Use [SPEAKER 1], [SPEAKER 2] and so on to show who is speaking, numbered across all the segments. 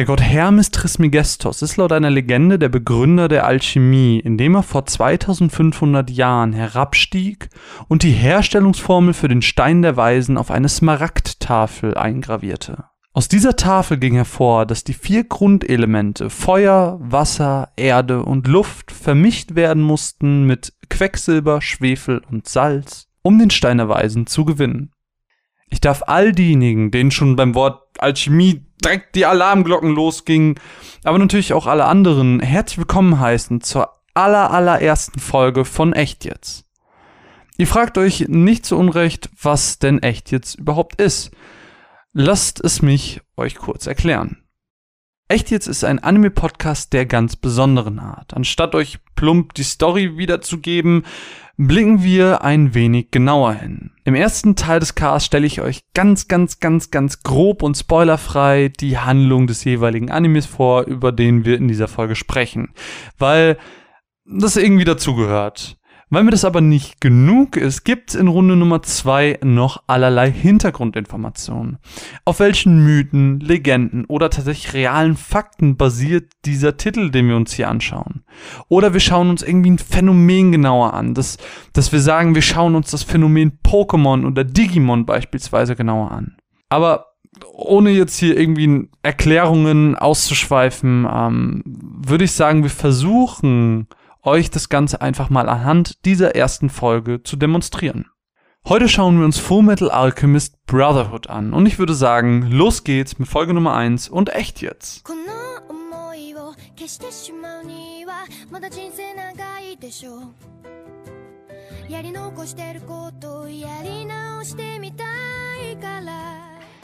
[SPEAKER 1] Der Gott Hermes Trismegistos ist laut einer Legende der Begründer der Alchemie, indem er vor 2500 Jahren herabstieg und die Herstellungsformel für den Stein der Weisen auf eine Smaragdtafel eingravierte. Aus dieser Tafel ging hervor, dass die vier Grundelemente Feuer, Wasser, Erde und Luft vermischt werden mussten mit Quecksilber, Schwefel und Salz, um den Stein der Weisen zu gewinnen. Ich darf all diejenigen, denen schon beim Wort Alchemie direkt die Alarmglocken losgingen, aber natürlich auch alle anderen herzlich willkommen heißen zur aller allerersten Folge von Echt jetzt. Ihr fragt euch nicht zu Unrecht, was denn Echt jetzt überhaupt ist. Lasst es mich euch kurz erklären. Echt jetzt ist ein Anime-Podcast der ganz besonderen Art. Anstatt euch plump die Story wiederzugeben, blicken wir ein wenig genauer hin. Im ersten Teil des Casts stelle ich euch ganz, ganz, ganz, ganz grob und spoilerfrei die Handlung des jeweiligen Animes vor, über den wir in dieser Folge sprechen. Weil das irgendwie dazugehört. Weil mir das aber nicht genug ist, gibt es in Runde Nummer zwei noch allerlei Hintergrundinformationen. Auf welchen Mythen, Legenden oder tatsächlich realen Fakten basiert dieser Titel, den wir uns hier anschauen? Oder wir schauen uns irgendwie ein Phänomen genauer an, dass, dass wir sagen, wir schauen uns das Phänomen Pokémon oder Digimon beispielsweise genauer an. Aber ohne jetzt hier irgendwie Erklärungen auszuschweifen, ähm, würde ich sagen, wir versuchen euch das Ganze einfach mal anhand dieser ersten Folge zu demonstrieren. Heute schauen wir uns Full Metal Alchemist Brotherhood an und ich würde sagen, los geht's mit Folge Nummer 1 und echt jetzt.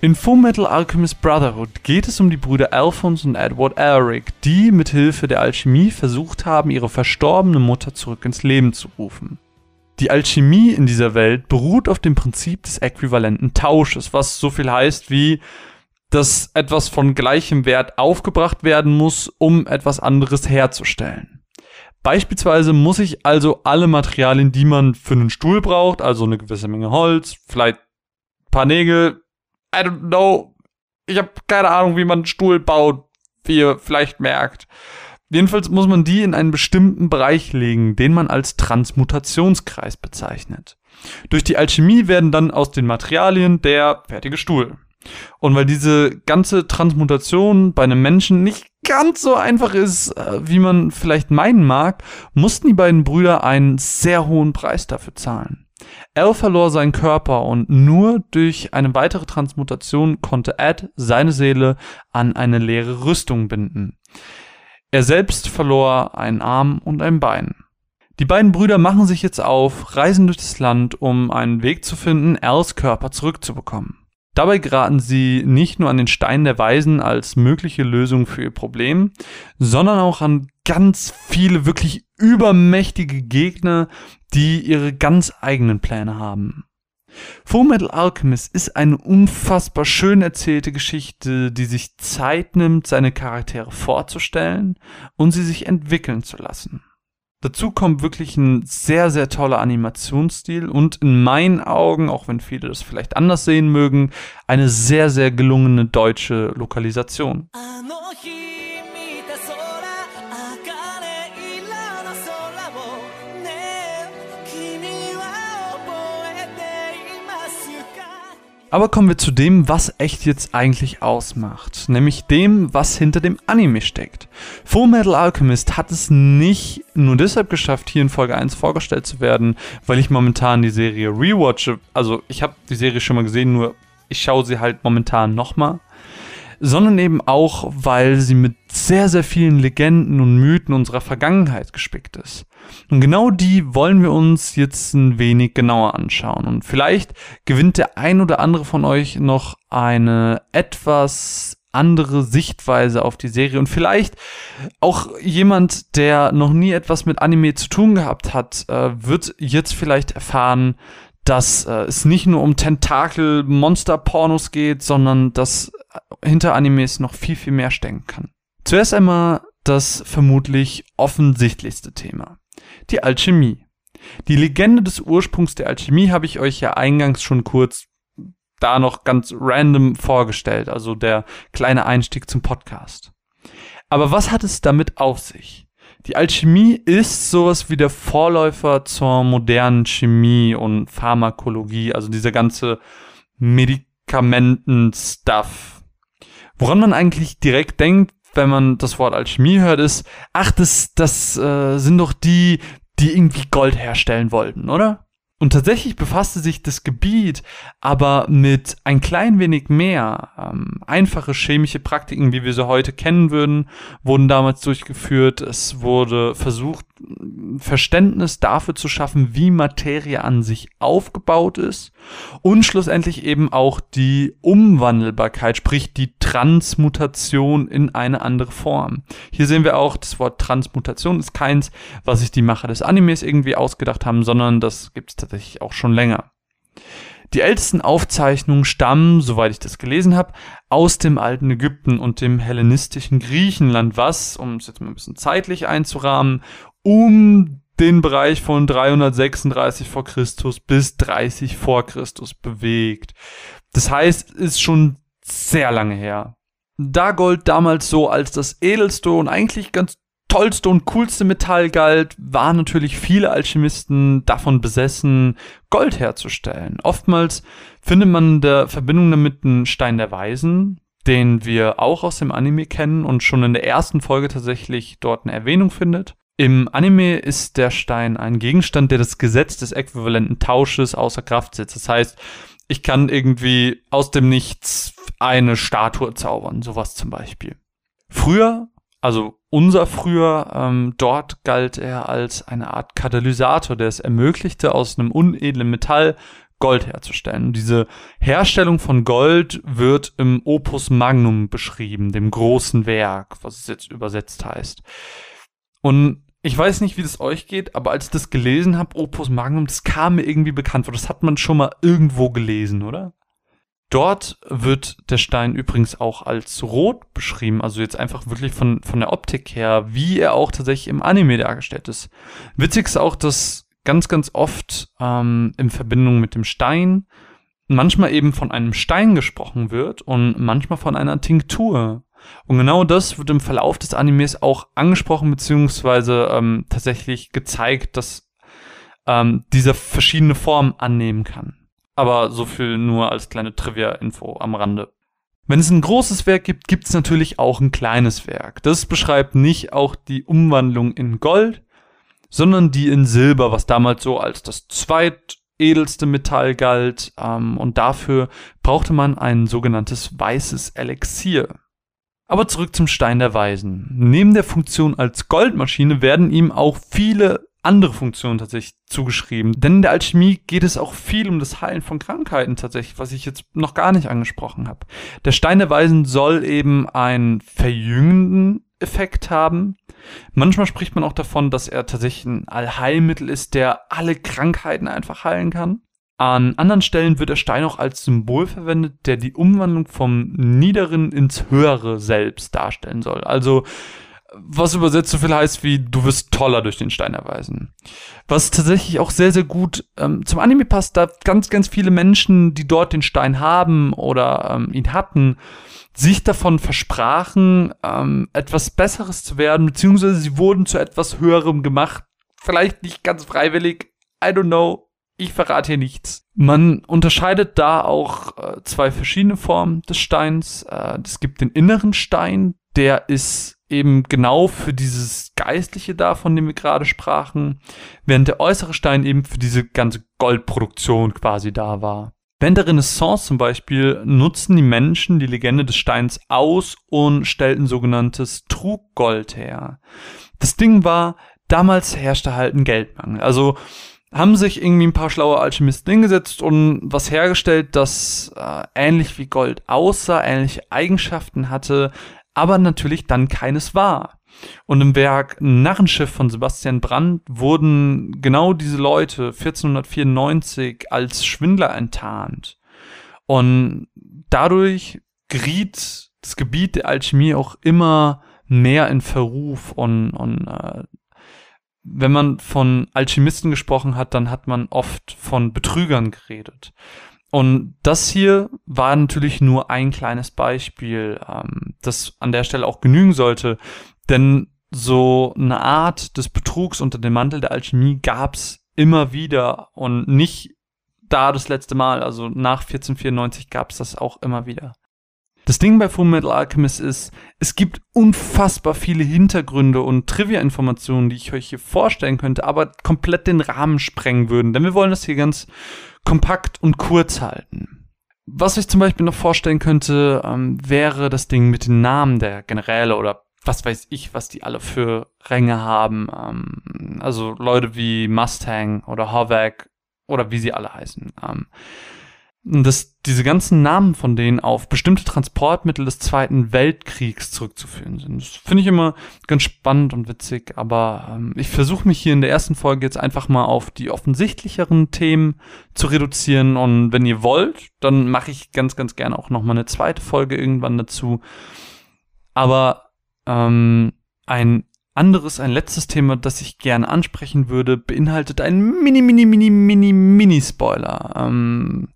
[SPEAKER 1] In Fullmetal Alchemist Brotherhood geht es um die Brüder Alphonse und Edward Elric, die mit Hilfe der Alchemie versucht haben, ihre verstorbene Mutter zurück ins Leben zu rufen. Die Alchemie in dieser Welt beruht auf dem Prinzip des äquivalenten Tausches, was so viel heißt wie, dass etwas von gleichem Wert aufgebracht werden muss, um etwas anderes herzustellen. Beispielsweise muss ich also alle Materialien, die man für einen Stuhl braucht, also eine gewisse Menge Holz, vielleicht ein paar Nägel, I don't know. Ich habe keine Ahnung, wie man einen Stuhl baut, wie ihr vielleicht merkt. Jedenfalls muss man die in einen bestimmten Bereich legen, den man als Transmutationskreis bezeichnet. Durch die Alchemie werden dann aus den Materialien der fertige Stuhl. Und weil diese ganze Transmutation bei einem Menschen nicht ganz so einfach ist, äh, wie man vielleicht meinen mag, mussten die beiden Brüder einen sehr hohen Preis dafür zahlen. Al verlor seinen Körper und nur durch eine weitere Transmutation konnte Ed seine Seele an eine leere Rüstung binden. Er selbst verlor einen Arm und ein Bein. Die beiden Brüder machen sich jetzt auf, reisen durch das Land, um einen Weg zu finden, Als Körper zurückzubekommen. Dabei geraten sie nicht nur an den Stein der Weisen als mögliche Lösung für ihr Problem, sondern auch an ganz viele wirklich übermächtige Gegner, die ihre ganz eigenen Pläne haben. Fullmetal Alchemist ist eine unfassbar schön erzählte Geschichte, die sich Zeit nimmt, seine Charaktere vorzustellen und sie sich entwickeln zu lassen. Dazu kommt wirklich ein sehr, sehr toller Animationsstil und in meinen Augen, auch wenn viele das vielleicht anders sehen mögen, eine sehr, sehr gelungene deutsche Lokalisation. Aber kommen wir zu dem, was echt jetzt eigentlich ausmacht. Nämlich dem, was hinter dem Anime steckt. Full Metal Alchemist hat es nicht nur deshalb geschafft, hier in Folge 1 vorgestellt zu werden, weil ich momentan die Serie rewatche. Also ich habe die Serie schon mal gesehen, nur ich schaue sie halt momentan nochmal sondern eben auch, weil sie mit sehr, sehr vielen Legenden und Mythen unserer Vergangenheit gespickt ist. Und genau die wollen wir uns jetzt ein wenig genauer anschauen. Und vielleicht gewinnt der ein oder andere von euch noch eine etwas andere Sichtweise auf die Serie und vielleicht auch jemand, der noch nie etwas mit Anime zu tun gehabt hat, äh, wird jetzt vielleicht erfahren, dass äh, es nicht nur um Tentakel-Monster-Pornos geht, sondern dass hinter Animes noch viel, viel mehr stecken kann. Zuerst einmal das vermutlich offensichtlichste Thema. Die Alchemie. Die Legende des Ursprungs der Alchemie habe ich euch ja eingangs schon kurz da noch ganz random vorgestellt, also der kleine Einstieg zum Podcast. Aber was hat es damit auf sich? Die Alchemie ist sowas wie der Vorläufer zur modernen Chemie und Pharmakologie, also dieser ganze Medikamenten-Stuff. Woran man eigentlich direkt denkt, wenn man das Wort Alchemie hört, ist, ach, das, das äh, sind doch die, die irgendwie Gold herstellen wollten, oder? Und tatsächlich befasste sich das Gebiet aber mit ein klein wenig mehr. Ähm, einfache chemische Praktiken, wie wir sie heute kennen würden, wurden damals durchgeführt. Es wurde versucht, Verständnis dafür zu schaffen, wie Materie an sich aufgebaut ist und schlussendlich eben auch die Umwandelbarkeit, sprich die Transmutation in eine andere Form. Hier sehen wir auch, das Wort Transmutation ist keins, was sich die Macher des Animes irgendwie ausgedacht haben, sondern das gibt es tatsächlich auch schon länger. Die ältesten Aufzeichnungen stammen, soweit ich das gelesen habe, aus dem alten Ägypten und dem hellenistischen Griechenland, was, um es jetzt mal ein bisschen zeitlich einzurahmen, um den Bereich von 336 vor Christus bis 30 vor Christus bewegt. Das heißt, ist schon sehr lange her. Da Gold damals so als das edelste und eigentlich ganz tollste und coolste Metall galt, waren natürlich viele Alchemisten davon besessen, Gold herzustellen. Oftmals findet man in der Verbindung damit einen Stein der Weisen, den wir auch aus dem Anime kennen und schon in der ersten Folge tatsächlich dort eine Erwähnung findet. Im Anime ist der Stein ein Gegenstand, der das Gesetz des äquivalenten Tausches außer Kraft setzt. Das heißt, ich kann irgendwie aus dem Nichts eine Statue zaubern, sowas zum Beispiel. Früher, also unser früher, ähm, dort galt er als eine Art Katalysator, der es ermöglichte, aus einem unedlen Metall Gold herzustellen. Und diese Herstellung von Gold wird im Opus Magnum beschrieben, dem großen Werk, was es jetzt übersetzt heißt. Und ich weiß nicht, wie das euch geht, aber als ich das gelesen habe, Opus Magnum, das kam mir irgendwie bekannt vor. Das hat man schon mal irgendwo gelesen, oder? Dort wird der Stein übrigens auch als rot beschrieben, also jetzt einfach wirklich von, von der Optik her, wie er auch tatsächlich im Anime dargestellt ist. Witzig ist auch, dass ganz, ganz oft ähm, in Verbindung mit dem Stein manchmal eben von einem Stein gesprochen wird und manchmal von einer Tinktur. Und genau das wird im Verlauf des Animes auch angesprochen, beziehungsweise ähm, tatsächlich gezeigt, dass ähm, dieser verschiedene Formen annehmen kann. Aber so viel nur als kleine Trivia-Info am Rande. Wenn es ein großes Werk gibt, gibt es natürlich auch ein kleines Werk. Das beschreibt nicht auch die Umwandlung in Gold, sondern die in Silber, was damals so als das zweitedelste Metall galt. Ähm, und dafür brauchte man ein sogenanntes weißes Elixier. Aber zurück zum Stein der Weisen. Neben der Funktion als Goldmaschine werden ihm auch viele andere Funktionen tatsächlich zugeschrieben. Denn in der Alchemie geht es auch viel um das Heilen von Krankheiten tatsächlich, was ich jetzt noch gar nicht angesprochen habe. Der Stein der Weisen soll eben einen verjüngenden Effekt haben. Manchmal spricht man auch davon, dass er tatsächlich ein Allheilmittel ist, der alle Krankheiten einfach heilen kann. An anderen Stellen wird der Stein auch als Symbol verwendet, der die Umwandlung vom Niederen ins Höhere selbst darstellen soll. Also, was übersetzt so viel heißt wie, du wirst toller durch den Stein erweisen. Was tatsächlich auch sehr, sehr gut ähm, zum Anime passt, da ganz, ganz viele Menschen, die dort den Stein haben oder ähm, ihn hatten, sich davon versprachen, ähm, etwas Besseres zu werden, beziehungsweise sie wurden zu etwas Höherem gemacht. Vielleicht nicht ganz freiwillig, I don't know, ich verrate hier nichts. Man unterscheidet da auch äh, zwei verschiedene Formen des Steins. Äh, es gibt den inneren Stein, der ist eben genau für dieses Geistliche da, von dem wir gerade sprachen, während der äußere Stein eben für diese ganze Goldproduktion quasi da war. Während der Renaissance zum Beispiel nutzten die Menschen die Legende des Steins aus und stellten sogenanntes Truggold her. Das Ding war, damals herrschte halt ein Geldmangel. Also haben sich irgendwie ein paar schlaue Alchemisten hingesetzt und was hergestellt, das äh, ähnlich wie Gold aussah, ähnliche Eigenschaften hatte, aber natürlich dann keines war. Und im Werk Narrenschiff von Sebastian Brandt wurden genau diese Leute 1494 als Schwindler enttarnt. Und dadurch geriet das Gebiet der Alchemie auch immer mehr in Verruf und, und äh, wenn man von Alchemisten gesprochen hat, dann hat man oft von Betrügern geredet. Und das hier war natürlich nur ein kleines Beispiel, ähm, das an der Stelle auch genügen sollte. Denn so eine Art des Betrugs unter dem Mantel der Alchemie gab's immer wieder und nicht da das letzte Mal, also nach 1494 gab's das auch immer wieder. Das Ding bei Fullmetal Alchemist ist, es gibt unfassbar viele Hintergründe und Trivia-Informationen, die ich euch hier vorstellen könnte, aber komplett den Rahmen sprengen würden, denn wir wollen das hier ganz kompakt und kurz halten. Was ich zum Beispiel noch vorstellen könnte, ähm, wäre das Ding mit den Namen der Generäle oder was weiß ich, was die alle für Ränge haben. Ähm, also Leute wie Mustang oder Hovak oder wie sie alle heißen. Ähm, dass diese ganzen Namen von denen auf bestimmte Transportmittel des Zweiten Weltkriegs zurückzuführen sind. Das finde ich immer ganz spannend und witzig, aber ähm, ich versuche mich hier in der ersten Folge jetzt einfach mal auf die offensichtlicheren Themen zu reduzieren und wenn ihr wollt, dann mache ich ganz, ganz gerne auch nochmal eine zweite Folge irgendwann dazu. Aber ähm, ein anderes, ein letztes Thema, das ich gerne ansprechen würde, beinhaltet einen mini, mini, mini, mini, mini Spoiler. Ähm,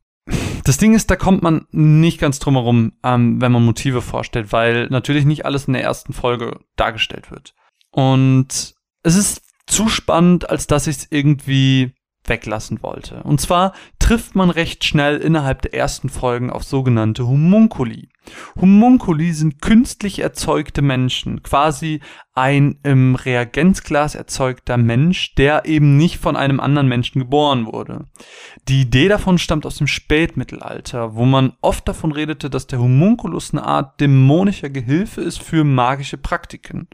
[SPEAKER 1] das Ding ist, da kommt man nicht ganz drum herum, ähm, wenn man Motive vorstellt, weil natürlich nicht alles in der ersten Folge dargestellt wird. Und es ist zu spannend, als dass ich es irgendwie weglassen wollte. Und zwar trifft man recht schnell innerhalb der ersten Folgen auf sogenannte Homunculi. Homunculi sind künstlich erzeugte Menschen, quasi ein im Reagenzglas erzeugter Mensch, der eben nicht von einem anderen Menschen geboren wurde. Die Idee davon stammt aus dem Spätmittelalter, wo man oft davon redete, dass der Homunculus eine Art dämonischer Gehilfe ist für magische Praktiken.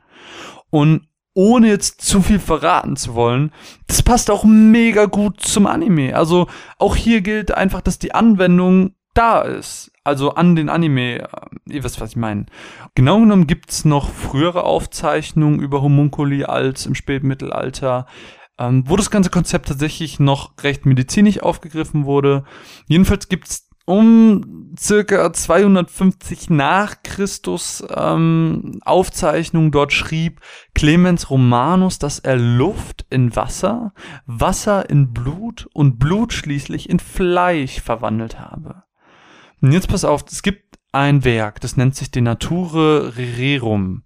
[SPEAKER 1] Und ohne jetzt zu viel verraten zu wollen, das passt auch mega gut zum Anime. Also auch hier gilt einfach, dass die Anwendung da ist. Also an den Anime, äh, ihr wisst, was ich meine. Genau genommen gibt's noch frühere Aufzeichnungen über Homunculi als im Spätmittelalter, ähm, wo das ganze Konzept tatsächlich noch recht medizinisch aufgegriffen wurde. Jedenfalls gibt's um circa 250 nach Christus ähm, Aufzeichnung dort schrieb Clemens Romanus, dass er Luft in Wasser, Wasser in Blut und Blut schließlich in Fleisch verwandelt habe. Und jetzt pass auf, es gibt ein Werk, das nennt sich De Nature Rerum,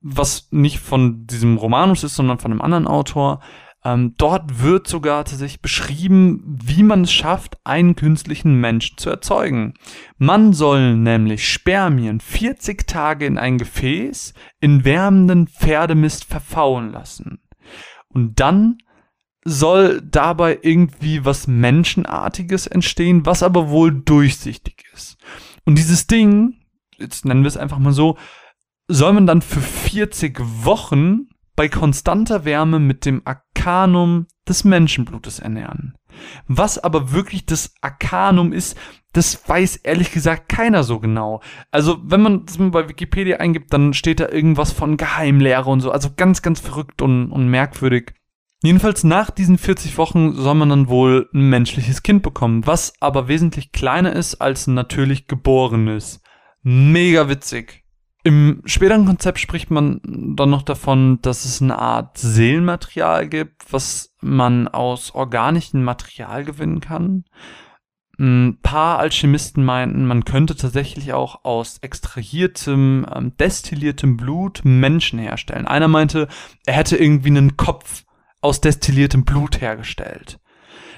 [SPEAKER 1] was nicht von diesem Romanus ist, sondern von einem anderen Autor. Ähm, dort wird sogar tatsächlich beschrieben, wie man es schafft, einen künstlichen Menschen zu erzeugen. Man soll nämlich Spermien 40 Tage in ein Gefäß in wärmenden Pferdemist verfauen lassen. Und dann soll dabei irgendwie was Menschenartiges entstehen, was aber wohl durchsichtig ist. Und dieses Ding, jetzt nennen wir es einfach mal so, soll man dann für 40 Wochen bei konstanter Wärme mit dem Arkanum des Menschenblutes ernähren. Was aber wirklich das Arkanum ist, das weiß ehrlich gesagt keiner so genau. Also, wenn man das mal bei Wikipedia eingibt, dann steht da irgendwas von Geheimlehre und so. Also ganz, ganz verrückt und, und merkwürdig. Jedenfalls nach diesen 40 Wochen soll man dann wohl ein menschliches Kind bekommen, was aber wesentlich kleiner ist als ein natürlich geborenes. Mega witzig. Im späteren Konzept spricht man dann noch davon, dass es eine Art Seelenmaterial gibt, was man aus organischem Material gewinnen kann. Ein paar Alchemisten meinten, man könnte tatsächlich auch aus extrahiertem, ähm, destilliertem Blut Menschen herstellen. Einer meinte, er hätte irgendwie einen Kopf aus destilliertem Blut hergestellt.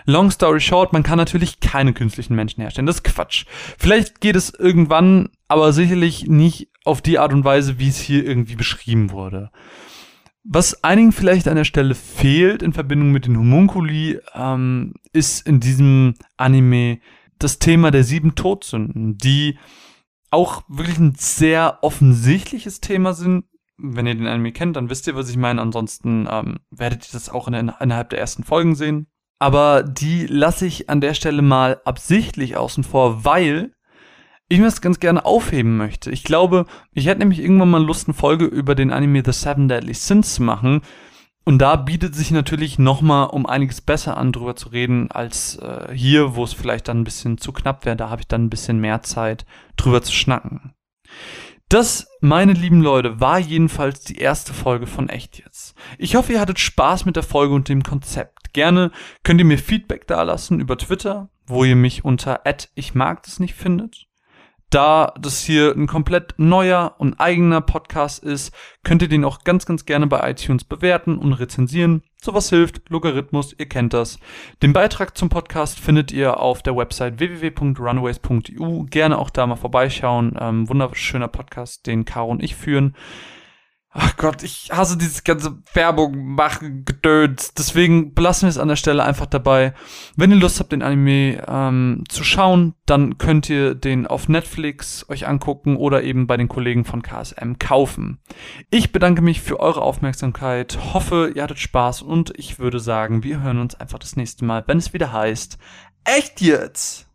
[SPEAKER 1] Long story short, man kann natürlich keine künstlichen Menschen herstellen. Das ist Quatsch. Vielleicht geht es irgendwann, aber sicherlich nicht auf die Art und Weise, wie es hier irgendwie beschrieben wurde. Was einigen vielleicht an der Stelle fehlt in Verbindung mit den Homunculi, ähm, ist in diesem Anime das Thema der sieben Todsünden, die auch wirklich ein sehr offensichtliches Thema sind. Wenn ihr den Anime kennt, dann wisst ihr, was ich meine. Ansonsten ähm, werdet ihr das auch in, innerhalb der ersten Folgen sehen aber die lasse ich an der Stelle mal absichtlich außen vor, weil ich mir das ganz gerne aufheben möchte. Ich glaube, ich hätte nämlich irgendwann mal Lust, eine Folge über den Anime The Seven Deadly Sins zu machen. Und da bietet sich natürlich nochmal um einiges besser an, drüber zu reden, als äh, hier, wo es vielleicht dann ein bisschen zu knapp wäre. Da habe ich dann ein bisschen mehr Zeit, drüber zu schnacken. Das, meine lieben Leute, war jedenfalls die erste Folge von Echt jetzt. Ich hoffe, ihr hattet Spaß mit der Folge und dem Konzept. Gerne könnt ihr mir Feedback dalassen über Twitter. wo ihr mich unter ich mag das nicht findet. Da das hier ein komplett neuer und eigener Podcast ist, könnt ihr den auch ganz, ganz gerne bei iTunes bewerten und rezensieren. Sowas hilft, Logarithmus, ihr kennt das. Den Beitrag zum Podcast findet ihr auf der Website www.runaways.eu. Gerne auch da mal vorbeischauen. Ähm, wunderschöner Podcast, den Caro und ich führen. Ach Gott, ich hasse dieses ganze Werbung machen, Gedöns. Deswegen belassen wir es an der Stelle einfach dabei. Wenn ihr Lust habt, den Anime ähm, zu schauen, dann könnt ihr den auf Netflix euch angucken oder eben bei den Kollegen von KSM kaufen. Ich bedanke mich für eure Aufmerksamkeit, hoffe, ihr hattet Spaß und ich würde sagen, wir hören uns einfach das nächste Mal, wenn es wieder heißt, echt jetzt!